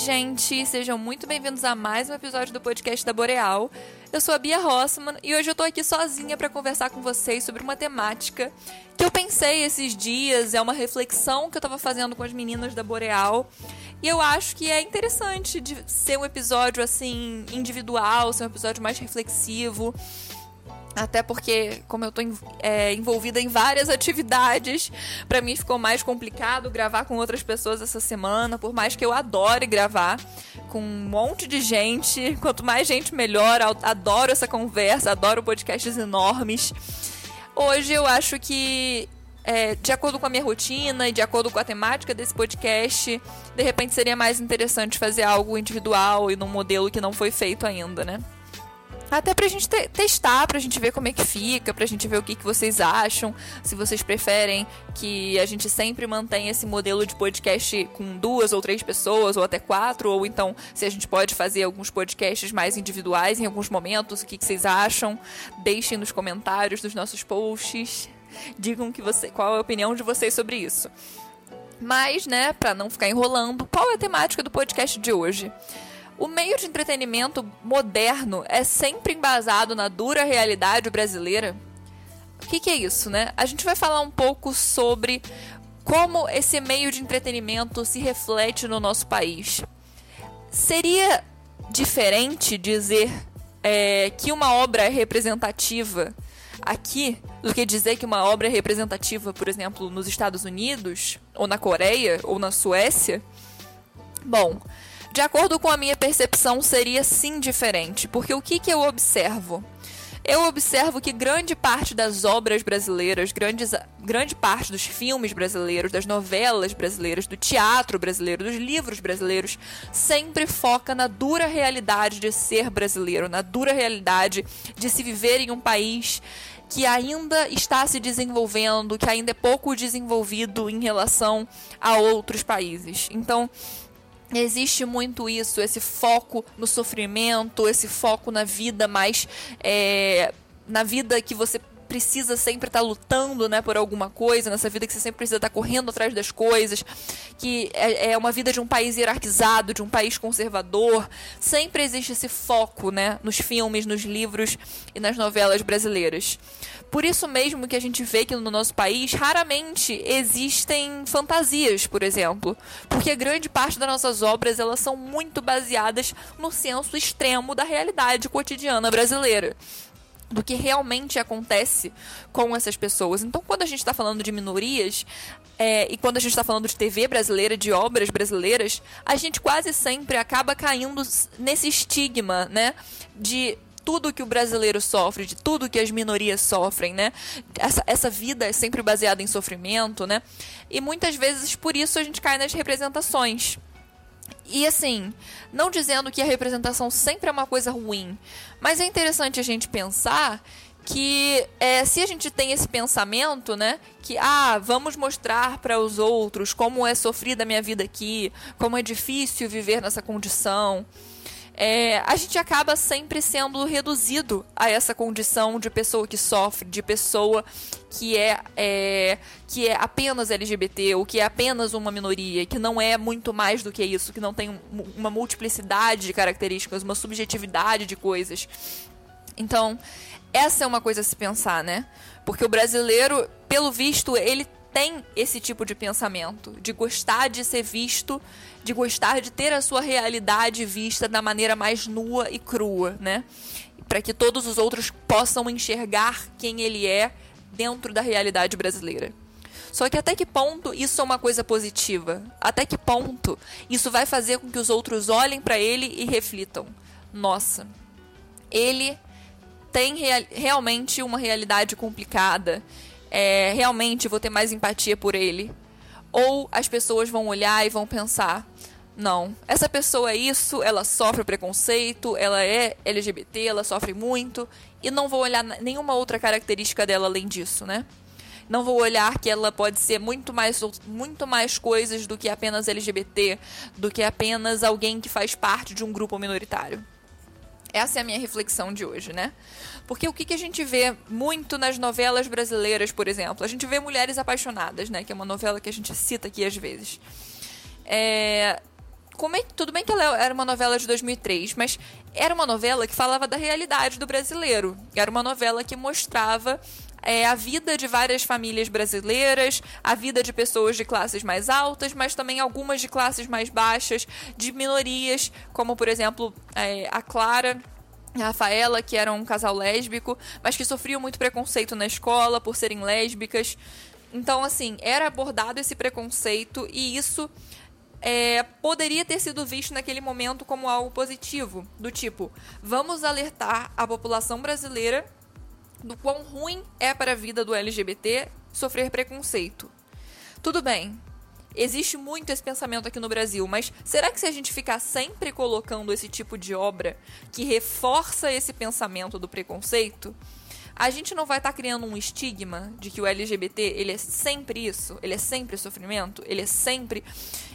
gente, sejam muito bem-vindos a mais um episódio do podcast da Boreal. Eu sou a Bia Rossman e hoje eu tô aqui sozinha para conversar com vocês sobre uma temática que eu pensei esses dias, é uma reflexão que eu tava fazendo com as meninas da Boreal. E eu acho que é interessante de ser um episódio assim individual, ser um episódio mais reflexivo. Até porque, como eu tô é, envolvida em várias atividades, para mim ficou mais complicado gravar com outras pessoas essa semana, por mais que eu adore gravar com um monte de gente. Quanto mais gente, melhor. Adoro essa conversa, adoro podcasts enormes. Hoje eu acho que, é, de acordo com a minha rotina e de acordo com a temática desse podcast, de repente seria mais interessante fazer algo individual e num modelo que não foi feito ainda, né? Até pra gente te testar, pra gente ver como é que fica, pra gente ver o que, que vocês acham, se vocês preferem que a gente sempre mantenha esse modelo de podcast com duas ou três pessoas, ou até quatro, ou então se a gente pode fazer alguns podcasts mais individuais em alguns momentos, o que, que vocês acham. Deixem nos comentários dos nossos posts. Digam que você, qual é a opinião de vocês sobre isso. Mas, né, para não ficar enrolando, qual é a temática do podcast de hoje? O meio de entretenimento moderno é sempre embasado na dura realidade brasileira. O que, que é isso, né? A gente vai falar um pouco sobre como esse meio de entretenimento se reflete no nosso país. Seria diferente dizer é, que uma obra é representativa aqui do que dizer que uma obra é representativa, por exemplo, nos Estados Unidos, ou na Coreia, ou na Suécia? Bom, de acordo com a minha percepção, seria sim diferente, porque o que, que eu observo? Eu observo que grande parte das obras brasileiras, grandes, grande parte dos filmes brasileiros, das novelas brasileiras, do teatro brasileiro, dos livros brasileiros, sempre foca na dura realidade de ser brasileiro, na dura realidade de se viver em um país que ainda está se desenvolvendo, que ainda é pouco desenvolvido em relação a outros países. Então, Existe muito isso, esse foco no sofrimento, esse foco na vida mais. É, na vida que você precisa sempre estar tá lutando né, por alguma coisa, nessa vida que você sempre precisa estar tá correndo atrás das coisas, que é, é, uma vida de um país hierarquizado, de um país conservador. Sempre existe esse foco né, nos filmes, nos livros e nas novelas brasileiras. Por isso mesmo que a gente vê que no nosso país raramente existem fantasias, por exemplo, porque grande parte das nossas obras elas são muito baseadas no senso extremo da realidade cotidiana brasileira do que realmente acontece com essas pessoas. Então, quando a gente está falando de minorias é, e quando a gente está falando de TV brasileira, de obras brasileiras, a gente quase sempre acaba caindo nesse estigma, né, de tudo que o brasileiro sofre, de tudo que as minorias sofrem, né? Essa, essa vida é sempre baseada em sofrimento, né? E muitas vezes por isso a gente cai nas representações. E assim, não dizendo que a representação sempre é uma coisa ruim, mas é interessante a gente pensar que é, se a gente tem esse pensamento, né, que ah, vamos mostrar para os outros como é sofrida a minha vida aqui, como é difícil viver nessa condição, é, a gente acaba sempre sendo reduzido a essa condição de pessoa que sofre, de pessoa que é, é, que é apenas LGBT ou que é apenas uma minoria, que não é muito mais do que isso, que não tem uma multiplicidade de características, uma subjetividade de coisas. Então, essa é uma coisa a se pensar, né? Porque o brasileiro, pelo visto, ele tem esse tipo de pensamento, de gostar de ser visto, de gostar de ter a sua realidade vista da maneira mais nua e crua, né? Para que todos os outros possam enxergar quem ele é dentro da realidade brasileira. Só que até que ponto isso é uma coisa positiva? Até que ponto isso vai fazer com que os outros olhem para ele e reflitam: nossa, ele tem real, realmente uma realidade complicada é, realmente vou ter mais empatia por ele. Ou as pessoas vão olhar e vão pensar: não, essa pessoa é isso, ela sofre preconceito, ela é LGBT, ela sofre muito, e não vou olhar nenhuma outra característica dela além disso, né? Não vou olhar que ela pode ser muito mais, muito mais coisas do que apenas LGBT, do que apenas alguém que faz parte de um grupo minoritário. Essa é a minha reflexão de hoje, né? Porque o que, a gente vê muito nas novelas brasileiras, por exemplo? A gente vê Mulheres Apaixonadas, né? Que é uma novela que a gente cita aqui às vezes. É... é, tudo bem que ela era uma novela de 2003, mas era uma novela que falava da realidade do brasileiro. Era uma novela que mostrava é, a vida de várias famílias brasileiras, a vida de pessoas de classes mais altas, mas também algumas de classes mais baixas, de minorias, como por exemplo é, a Clara. A Rafaela, que era um casal lésbico, mas que sofriam muito preconceito na escola por serem lésbicas. Então, assim, era abordado esse preconceito e isso é, poderia ter sido visto naquele momento como algo positivo, do tipo, vamos alertar a população brasileira do quão ruim é para a vida do LGBT sofrer preconceito. Tudo bem, existe muito esse pensamento aqui no Brasil, mas será que se a gente ficar sempre colocando esse tipo de obra que reforça esse pensamento do preconceito, a gente não vai estar tá criando um estigma de que o LGBT ele é sempre isso, ele é sempre sofrimento, ele é sempre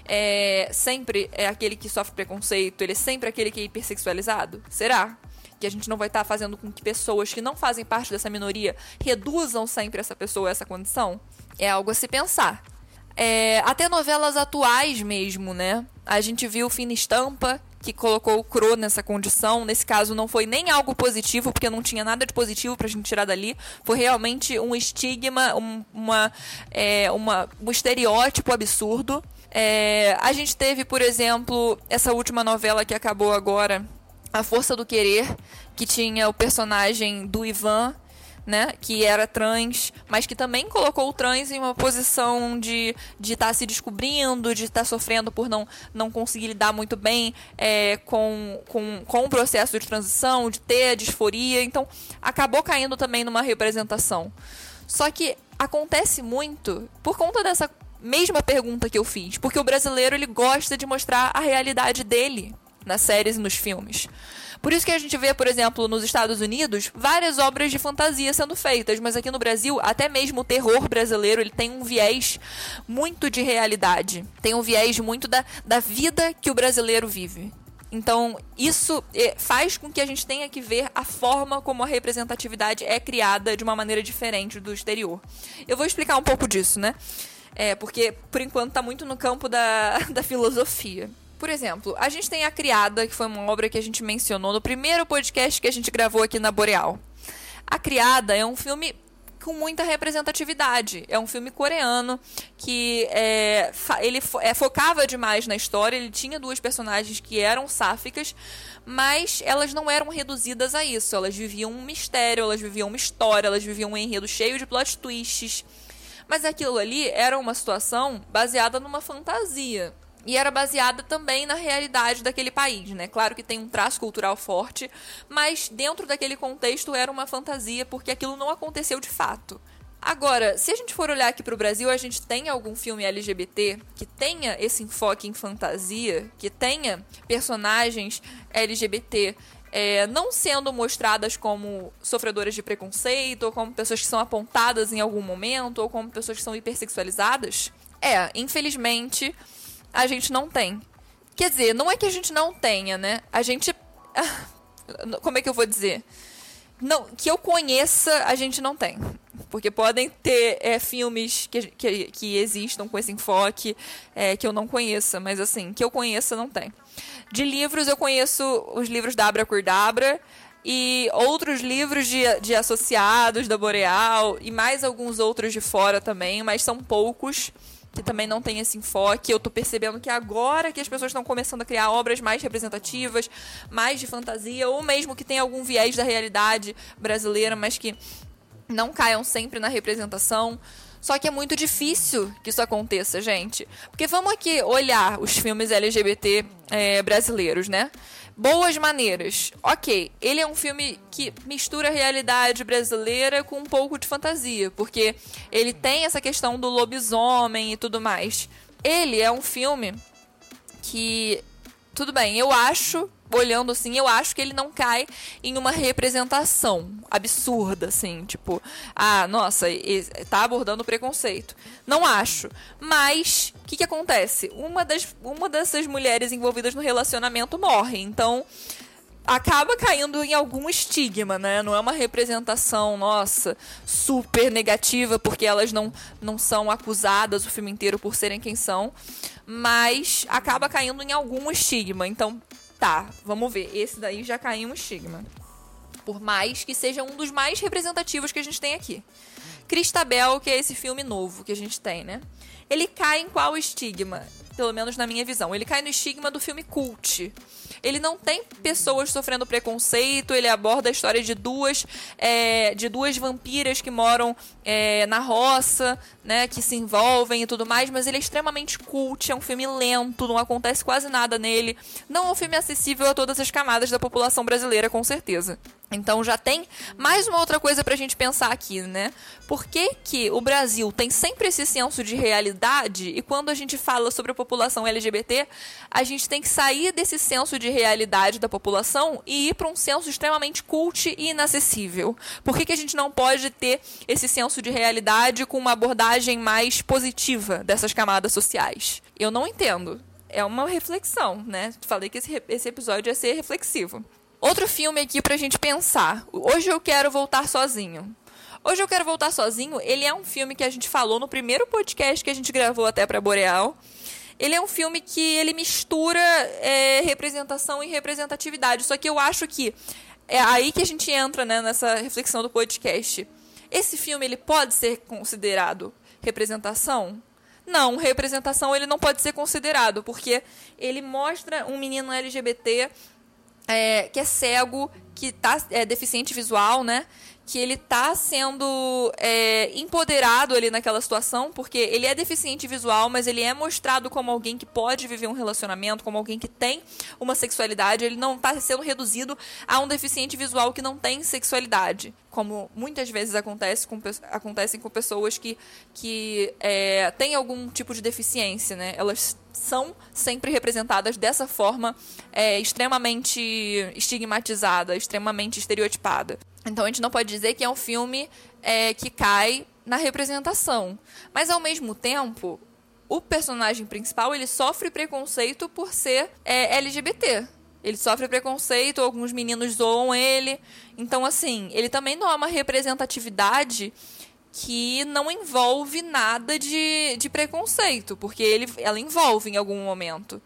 é, sempre é aquele que sofre preconceito, ele é sempre aquele que é hipersexualizado? Será? Que a gente não vai estar tá fazendo com que pessoas que não fazem parte dessa minoria reduzam sempre essa pessoa a essa condição? É algo a se pensar. É, até novelas atuais mesmo, né? A gente viu Fina Estampa, que colocou o Cro nessa condição. Nesse caso, não foi nem algo positivo, porque não tinha nada de positivo pra gente tirar dali. Foi realmente um estigma, um, uma, é, uma, um estereótipo absurdo. É, a gente teve, por exemplo, essa última novela que acabou agora, A Força do Querer, que tinha o personagem do Ivan, né, que era trans, mas que também colocou o trans em uma posição de estar tá se descobrindo, de estar tá sofrendo por não, não conseguir lidar muito bem é, com, com, com o processo de transição, de ter a disforia. Então, acabou caindo também numa representação. Só que acontece muito por conta dessa mesma pergunta que eu fiz, porque o brasileiro ele gosta de mostrar a realidade dele nas séries e nos filmes. Por isso que a gente vê, por exemplo, nos Estados Unidos, várias obras de fantasia sendo feitas, mas aqui no Brasil, até mesmo o terror brasileiro, ele tem um viés muito de realidade. Tem um viés muito da, da vida que o brasileiro vive. Então, isso é, faz com que a gente tenha que ver a forma como a representatividade é criada de uma maneira diferente do exterior. Eu vou explicar um pouco disso, né? É, porque por enquanto está muito no campo da, da filosofia. Por exemplo, a gente tem A Criada, que foi uma obra que a gente mencionou no primeiro podcast que a gente gravou aqui na Boreal. A Criada é um filme com muita representatividade. É um filme coreano que é, ele é, focava demais na história. Ele tinha duas personagens que eram sáficas, mas elas não eram reduzidas a isso. Elas viviam um mistério, elas viviam uma história, elas viviam um enredo cheio de plot twists. Mas aquilo ali era uma situação baseada numa fantasia. E era baseada também na realidade daquele país, né? Claro que tem um traço cultural forte, mas dentro daquele contexto era uma fantasia porque aquilo não aconteceu de fato. Agora, se a gente for olhar aqui para o Brasil, a gente tem algum filme LGBT que tenha esse enfoque em fantasia, que tenha personagens LGBT é, não sendo mostradas como sofredoras de preconceito, ou como pessoas que são apontadas em algum momento, ou como pessoas que são hipersexualizadas? É, infelizmente, a gente não tem. Quer dizer, não é que a gente não tenha, né? A gente. Como é que eu vou dizer? Não, que eu conheça, a gente não tem. Porque podem ter é, filmes que, que, que, existam com esse enfoque é, que eu não conheça, mas assim, que eu conheça, não tem. De livros, eu conheço os livros da Abra Curdabra e outros livros de, de associados da Boreal e mais alguns outros de fora também, mas são poucos que também não tem esse enfoque. Eu tô percebendo que agora que as pessoas estão começando a criar obras mais representativas, mais de fantasia, ou mesmo que tem algum viés da realidade brasileira, mas que não caiam sempre na representação. Só que é muito difícil que isso aconteça, gente. Porque vamos aqui olhar os filmes LGBT é, brasileiros, né? Boas Maneiras. Ok, ele é um filme que mistura a realidade brasileira com um pouco de fantasia, porque ele tem essa questão do lobisomem e tudo mais. Ele é um filme que. Tudo bem, eu acho olhando assim, eu acho que ele não cai em uma representação absurda, assim, tipo, ah, nossa, tá abordando preconceito. Não acho. Mas, o que, que acontece? Uma, das, uma dessas mulheres envolvidas no relacionamento morre. Então, acaba caindo em algum estigma, né? Não é uma representação, nossa, super negativa, porque elas não, não são acusadas o filme inteiro por serem quem são, mas acaba caindo em algum estigma. Então, tá, vamos ver. Esse daí já caiu um estigma. Por mais que seja um dos mais representativos que a gente tem aqui. Cristabel, que é esse filme novo que a gente tem, né? Ele cai em qual estigma? Pelo menos na minha visão. Ele cai no estigma do filme cult ele não tem pessoas sofrendo preconceito, ele aborda a história de duas, é, de duas vampiras que moram é, na roça, né, que se envolvem e tudo mais, mas ele é extremamente cult, é um filme lento, não acontece quase nada nele. Não é um filme acessível a todas as camadas da população brasileira, com certeza. Então já tem mais uma outra coisa pra gente pensar aqui, né? Por que, que o Brasil tem sempre esse senso de realidade e quando a gente fala sobre a população LGBT, a gente tem que sair desse senso de realidade da população e ir para um senso extremamente cult e inacessível? Por que, que a gente não pode ter esse senso de realidade com uma abordagem mais positiva dessas camadas sociais? Eu não entendo. É uma reflexão, né? Falei que esse, esse episódio ia ser reflexivo. Outro filme aqui pra gente pensar. Hoje eu quero voltar sozinho. Hoje eu quero voltar sozinho. Ele é um filme que a gente falou no primeiro podcast que a gente gravou até para Boreal. Ele é um filme que ele mistura é, representação e representatividade. Só que eu acho que é aí que a gente entra né, nessa reflexão do podcast. Esse filme ele pode ser considerado representação? Não, representação ele não pode ser considerado, porque ele mostra um menino LGBT é, que é cego, que tá, é deficiente visual, né? Que ele tá sendo é, empoderado ali naquela situação, porque ele é deficiente visual, mas ele é mostrado como alguém que pode viver um relacionamento, como alguém que tem uma sexualidade. Ele não está sendo reduzido a um deficiente visual que não tem sexualidade, como muitas vezes acontece com, acontecem com pessoas que, que é, têm algum tipo de deficiência, né? Elas são sempre representadas dessa forma é, extremamente estigmatizada, extremamente estereotipada. Então a gente não pode dizer que é um filme é, que cai na representação. Mas ao mesmo tempo, o personagem principal ele sofre preconceito por ser é, LGBT. Ele sofre preconceito, alguns meninos zoam ele. Então, assim, ele também não é uma representatividade que não envolve nada de, de preconceito, porque ele, ela envolve em algum momento.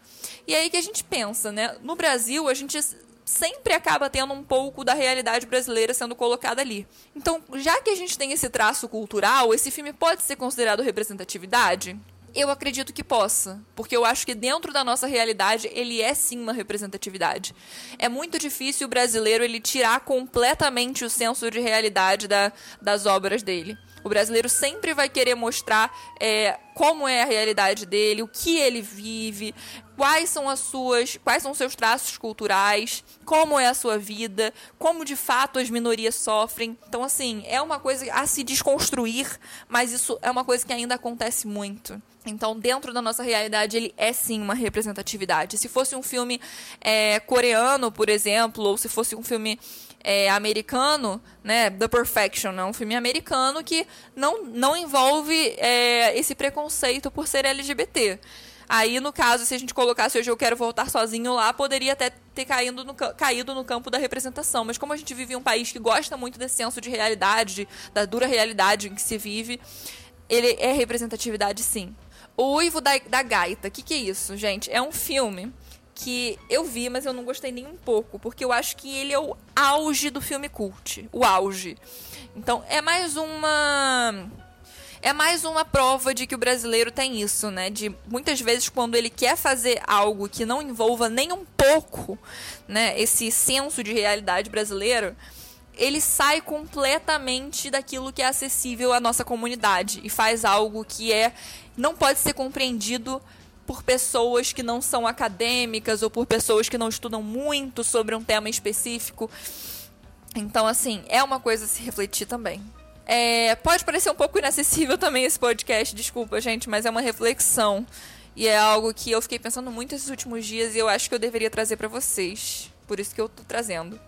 E aí que a gente pensa, né? No Brasil, a gente sempre acaba tendo um pouco da realidade brasileira sendo colocada ali. Então, já que a gente tem esse traço cultural, esse filme pode ser considerado representatividade? Eu acredito que possa, porque eu acho que dentro da nossa realidade ele é sim uma representatividade. É muito difícil o brasileiro ele tirar completamente o senso de realidade da, das obras dele. O brasileiro sempre vai querer mostrar é, como é a realidade dele, o que ele vive, quais são as suas, quais são os seus traços culturais, como é a sua vida, como de fato as minorias sofrem. Então, assim, é uma coisa a se desconstruir, mas isso é uma coisa que ainda acontece muito. Então, dentro da nossa realidade, ele é sim uma representatividade. Se fosse um filme é, coreano, por exemplo, ou se fosse um filme é, americano, né, The Perfection, é um filme americano que não, não envolve é, esse preconceito por ser LGBT. Aí, no caso, se a gente colocasse hoje Eu Quero Voltar Sozinho lá, poderia até ter caído no, caído no campo da representação. Mas como a gente vive em um país que gosta muito desse senso de realidade, de, da dura realidade em que se vive, ele é representatividade sim. O Uivo da, da Gaita, o que, que é isso, gente? É um filme que eu vi, mas eu não gostei nem um pouco, porque eu acho que ele é o auge do filme cult, o auge. Então, é mais uma é mais uma prova de que o brasileiro tem isso, né? De muitas vezes quando ele quer fazer algo que não envolva nem um pouco, né, esse senso de realidade brasileiro, ele sai completamente daquilo que é acessível à nossa comunidade e faz algo que é não pode ser compreendido por pessoas que não são acadêmicas ou por pessoas que não estudam muito sobre um tema específico. Então, assim, é uma coisa a se refletir também. É, pode parecer um pouco inacessível também esse podcast, desculpa, gente, mas é uma reflexão. E é algo que eu fiquei pensando muito esses últimos dias e eu acho que eu deveria trazer para vocês. Por isso que eu tô trazendo.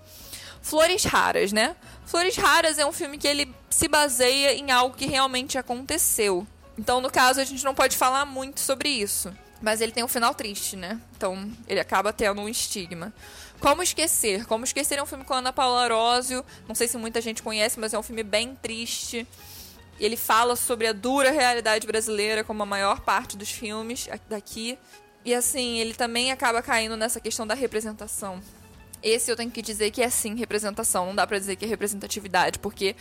Flores Raras, né? Flores Raras é um filme que ele se baseia em algo que realmente aconteceu. Então, no caso, a gente não pode falar muito sobre isso. Mas ele tem um final triste, né? Então ele acaba tendo um estigma. Como Esquecer? Como Esquecer é um filme com a Ana Paula Arósio. Não sei se muita gente conhece, mas é um filme bem triste. Ele fala sobre a dura realidade brasileira, como a maior parte dos filmes daqui. E assim, ele também acaba caindo nessa questão da representação. Esse eu tenho que dizer que é sim representação, não dá pra dizer que é representatividade, porque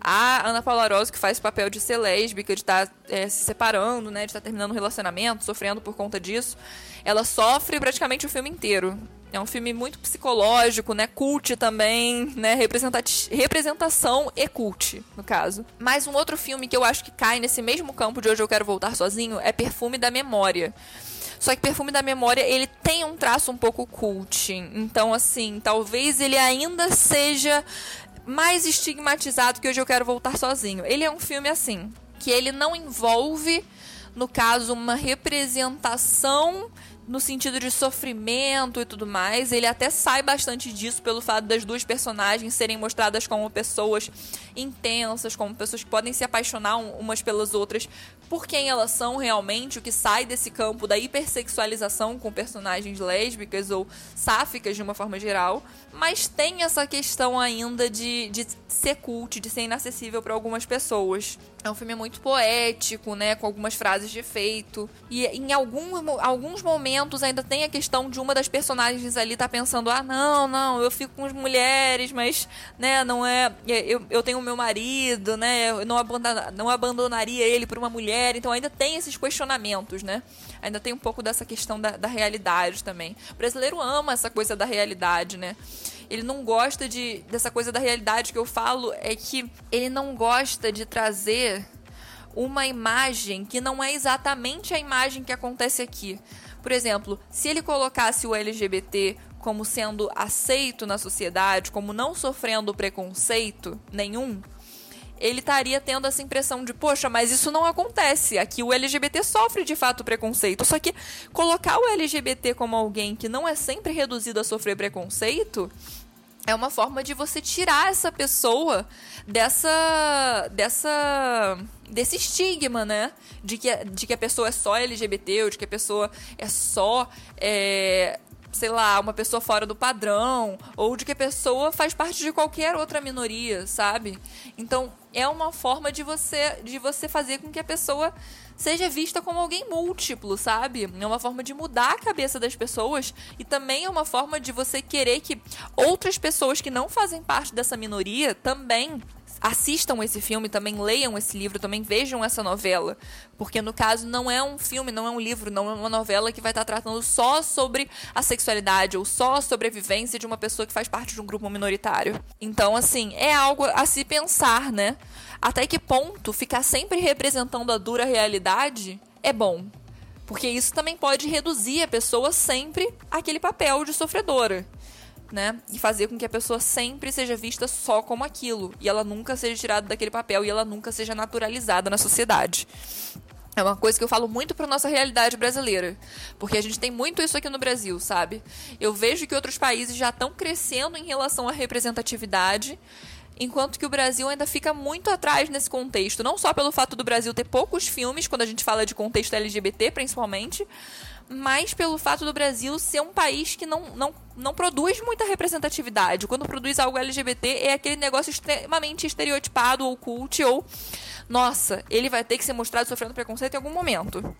a Ana Paula Rosa, que faz o papel de ser lésbica, de estar tá, é, se separando, né, de estar tá terminando um relacionamento, sofrendo por conta disso, ela sofre praticamente o filme inteiro. É um filme muito psicológico, né? Cult também, né? Representação e cult, no caso. Mas um outro filme que eu acho que cai nesse mesmo campo de Hoje Eu Quero Voltar Sozinho é Perfume da Memória. Só que Perfume da Memória, ele tem um traço um pouco cult. Então, assim, talvez ele ainda seja mais estigmatizado que Hoje Eu Quero Voltar Sozinho. Ele é um filme, assim, que ele não envolve, no caso, uma representação no sentido de sofrimento e tudo mais. Ele até sai bastante disso pelo fato das duas personagens serem mostradas como pessoas intensas, como pessoas que podem se apaixonar umas pelas outras por quem elas são realmente, o que sai desse campo da hipersexualização com personagens lésbicas ou sáficas de uma forma geral, mas tem essa questão ainda de, de ser cult, de ser inacessível para algumas pessoas. É um filme muito poético, né, com algumas frases de efeito, e em algum, alguns momentos ainda tem a questão de uma das personagens ali tá pensando: "Ah, não, não, eu fico com as mulheres, mas, né, não é, eu, eu tenho meu marido, né, eu não, abandona, não abandonaria ele por uma mulher mulher, então ainda tem esses questionamentos, né? Ainda tem um pouco dessa questão da, da realidade também. O brasileiro ama essa coisa da realidade, né? Ele não gosta de dessa coisa da realidade que eu falo é que ele não gosta de trazer uma imagem que não é exatamente a imagem que acontece aqui. Por exemplo, se ele colocasse o LGBT como sendo aceito na sociedade, como não sofrendo preconceito nenhum, ele estaria tendo essa impressão de, poxa, mas isso não acontece. Aqui o LGBT sofre de fato preconceito. Só que colocar o LGBT como alguém que não é sempre reduzido a sofrer preconceito é uma forma de você tirar essa pessoa dessa dessa desse estigma, né? De que, de que a pessoa é só LGBT, ou de que a pessoa é só é, sei lá, uma pessoa fora do padrão, ou de que a pessoa faz parte de qualquer outra minoria, sabe? Então, é uma forma de você de você fazer com que a pessoa seja vista como alguém múltiplo, sabe? É uma forma de mudar a cabeça das pessoas e também é uma forma de você querer que outras pessoas que não fazem parte dessa minoria também assistam esse filme, também leiam esse livro, também vejam essa novela. Porque no caso não é um filme, não é um livro, não é uma novela que vai estar tratando só sobre a sexualidade ou só sobre a vivência de uma pessoa que faz parte de um grupo minoritário. Então, assim, é algo a se pensar, né? Até que ponto ficar sempre representando a dura realidade é bom. Porque isso também pode reduzir a pessoa sempre àquele papel de sofredora né? E fazer com que a pessoa sempre seja vista só como aquilo. E ela nunca seja tirada daquele papel e ela nunca seja naturalizada na sociedade. É uma coisa que eu falo muito para nossa realidade brasileira, porque a gente tem muito isso aqui no Brasil, sabe? Eu vejo que outros países já estão crescendo em relação à representatividade, enquanto que o Brasil ainda fica muito atrás nesse contexto, não só pelo fato do Brasil ter poucos filmes quando a gente fala de contexto LGBT, principalmente, mas pelo fato do Brasil ser um país que não, não, não produz muita representatividade. Quando produz algo LGBT, é aquele negócio extremamente estereotipado ou cult, ou nossa, ele vai ter que ser mostrado sofrendo preconceito em algum momento.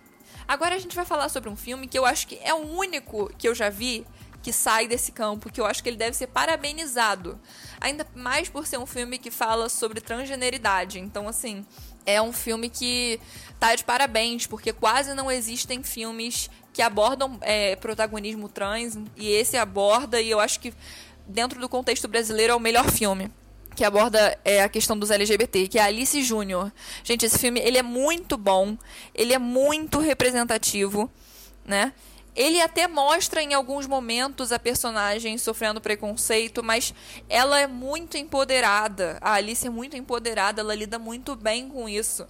Agora a gente vai falar sobre um filme que eu acho que é o único que eu já vi que sai desse campo, que eu acho que ele deve ser parabenizado. Ainda mais por ser um filme que fala sobre transgeneridade. Então, assim, é um filme que tá de parabéns, porque quase não existem filmes que abordam é, protagonismo trans, e esse aborda, e eu acho que dentro do contexto brasileiro é o melhor filme que aborda é, a questão dos LGBT, que é Alice Júnior. Gente, esse filme ele é muito bom, ele é muito representativo, né? Ele até mostra em alguns momentos a personagem sofrendo preconceito, mas ela é muito empoderada. A Alice é muito empoderada, ela lida muito bem com isso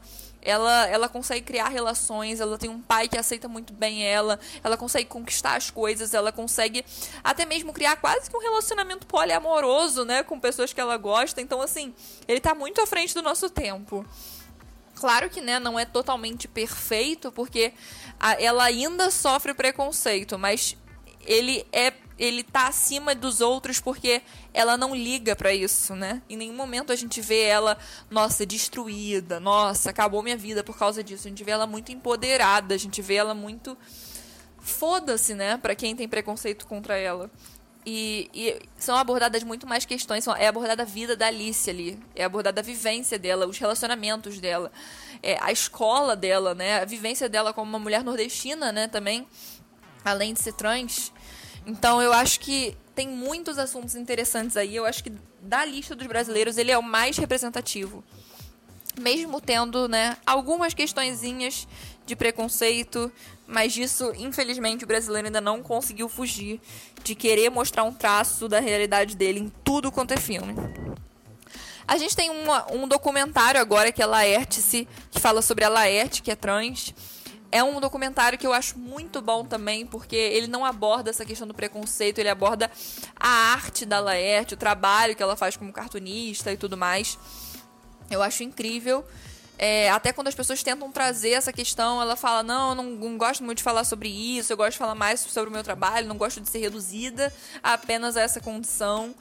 ela, ela consegue criar relações, ela tem um pai que aceita muito bem ela, ela consegue conquistar as coisas, ela consegue até mesmo criar quase que um relacionamento poliamoroso, né, com pessoas que ela gosta. Então, assim, ele tá muito à frente do nosso tempo. Claro que, né, não é totalmente perfeito, porque a, ela ainda sofre preconceito, mas ele é ele tá acima dos outros porque ela não liga para isso, né? Em nenhum momento a gente vê ela, nossa, destruída, nossa, acabou minha vida por causa disso. A gente vê ela muito empoderada, a gente vê ela muito foda-se, né, para quem tem preconceito contra ela. E, e, são abordadas muito mais questões. São, é abordada a vida da Alice ali. É abordada a vivência dela, os relacionamentos dela, é, a escola dela, né? A vivência dela como uma mulher nordestina, né? Também, além de ser trans. Então eu acho que tem muitos assuntos interessantes aí. Eu acho que da lista dos brasileiros ele é o mais representativo. Mesmo tendo, né, algumas questõezinhas de preconceito, mas disso, infelizmente, o brasileiro ainda não conseguiu fugir de querer mostrar um traço da realidade dele em tudo quanto é filme. A gente tem uma, um documentário agora que é Laerte-se, que fala sobre a Laerte, que é trans. É um documentário que eu acho muito bom também, porque ele não aborda essa questão do preconceito, ele aborda a arte da Laerte, o trabalho que ela faz como cartunista e tudo mais. Eu acho incrível. É, até quando as pessoas tentam trazer essa questão, ela fala: Não, eu não, não, gosto muito de falar sobre isso, eu gosto de falar mais sobre o meu trabalho, não gosto de ser reduzida apenas a essa condição.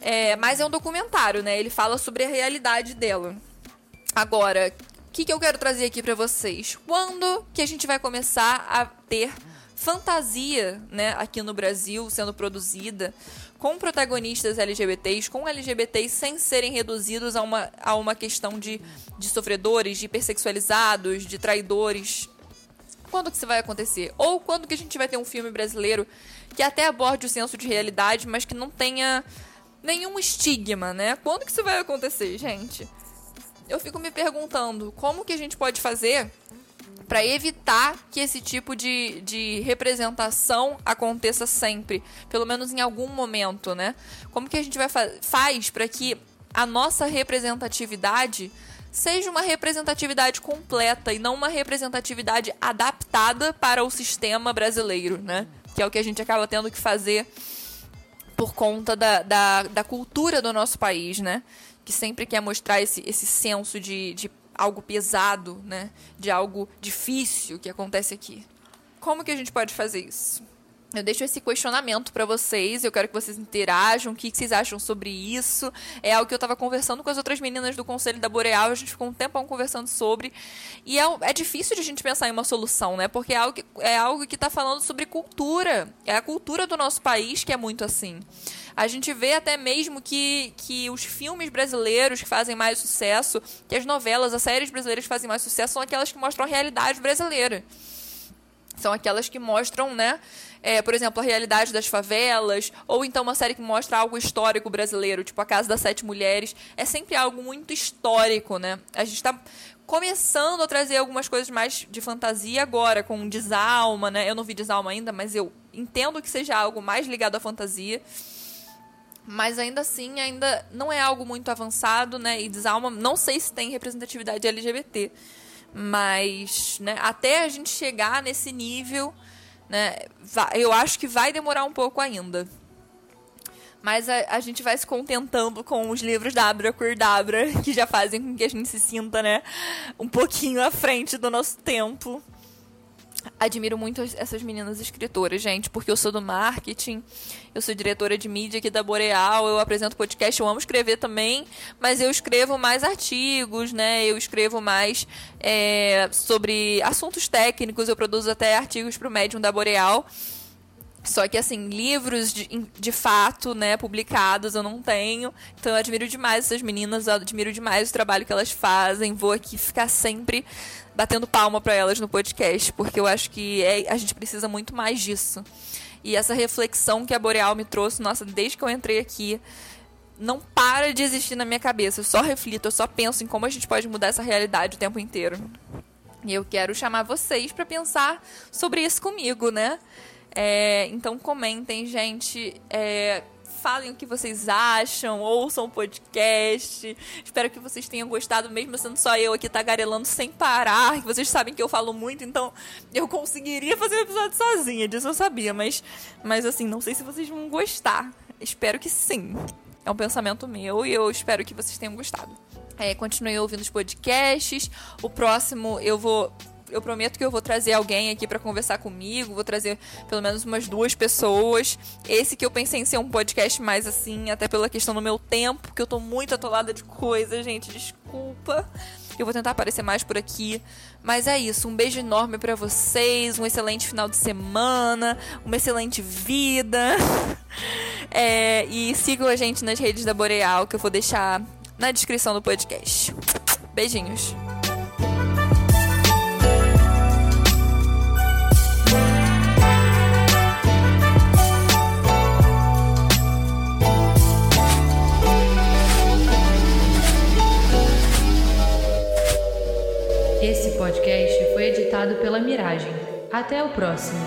É, mas é um documentário, né? Ele fala sobre a realidade dela. Agora, o que, que eu quero trazer aqui para vocês? Quando que a gente vai começar a ter fantasia, né, aqui no Brasil sendo produzida? Com protagonistas LGBTs, com LGBTs sem serem reduzidos a uma, a uma questão de, de sofredores, de hipersexualizados, de traidores. Quando que isso vai acontecer? Ou quando que a gente vai ter um filme brasileiro que até aborde o senso de realidade, mas que não tenha nenhum estigma, né? Quando que isso vai acontecer, gente? Eu fico me perguntando como que a gente pode fazer para evitar que esse tipo de, de representação aconteça sempre, pelo menos em algum momento, né? Como que a gente vai fa faz para que a nossa representatividade seja uma representatividade completa e não uma representatividade adaptada para o sistema brasileiro, né? Que é o que a gente acaba tendo que fazer por conta da, da, da cultura do nosso país, né? Que sempre quer mostrar esse, esse senso de, de algo pesado, né? De algo difícil que acontece aqui. Como que a gente pode fazer isso? Eu deixo esse questionamento para vocês. Eu quero que vocês interajam. O que vocês acham sobre isso? É algo que eu estava conversando com as outras meninas do Conselho da Boreal. A gente ficou um tempão conversando sobre. E é, é difícil de a gente pensar em uma solução, né? Porque é algo que é está falando sobre cultura. É a cultura do nosso país que é muito assim. A gente vê até mesmo que, que os filmes brasileiros que fazem mais sucesso, que as novelas, as séries brasileiras que fazem mais sucesso, são aquelas que mostram a realidade brasileira. São aquelas que mostram, né? É, por exemplo, a realidade das favelas, ou então uma série que mostra algo histórico brasileiro, tipo A Casa das Sete Mulheres. É sempre algo muito histórico, né? A gente está começando a trazer algumas coisas mais de fantasia agora, com Desalma, né? Eu não vi Desalma ainda, mas eu entendo que seja algo mais ligado à fantasia mas ainda assim ainda não é algo muito avançado, né? E Desalma, não sei se tem representatividade LGBT, mas, né, até a gente chegar nesse nível, né, eu acho que vai demorar um pouco ainda. Mas a, a gente vai se contentando com os livros da Abra Curdabra, que já fazem com que a gente se sinta, né, um pouquinho à frente do nosso tempo admiro muito essas meninas escritoras, gente, porque eu sou do marketing, eu sou diretora de mídia aqui da Boreal, eu apresento podcast, eu amo escrever também, mas eu escrevo mais artigos, né? Eu escrevo mais é, sobre assuntos técnicos, eu produzo até artigos para o Medium da Boreal. Só que, assim, livros de, de fato, né, publicados eu não tenho. Então eu admiro demais essas meninas, eu admiro demais o trabalho que elas fazem. Vou aqui ficar sempre batendo palma para elas no podcast, porque eu acho que é, a gente precisa muito mais disso. E essa reflexão que a Boreal me trouxe, nossa, desde que eu entrei aqui, não para de existir na minha cabeça. Eu só reflito, eu só penso em como a gente pode mudar essa realidade o tempo inteiro. E eu quero chamar vocês para pensar sobre isso comigo, né? É, então comentem, gente. É, falem o que vocês acham, ouçam o podcast. Espero que vocês tenham gostado, mesmo sendo só eu aqui tagarelando sem parar. Vocês sabem que eu falo muito, então eu conseguiria fazer o um episódio sozinha, disso eu sabia, mas, mas assim, não sei se vocês vão gostar. Espero que sim. É um pensamento meu e eu espero que vocês tenham gostado. É, continue ouvindo os podcasts. O próximo eu vou eu prometo que eu vou trazer alguém aqui para conversar comigo, vou trazer pelo menos umas duas pessoas. Esse que eu pensei em ser um podcast mais assim, até pela questão do meu tempo, que eu tô muito atolada de coisa, gente, desculpa. Eu vou tentar aparecer mais por aqui. Mas é isso, um beijo enorme para vocês, um excelente final de semana, uma excelente vida. É, e sigam a gente nas redes da Boreal, que eu vou deixar na descrição do podcast. Beijinhos. Até o próximo.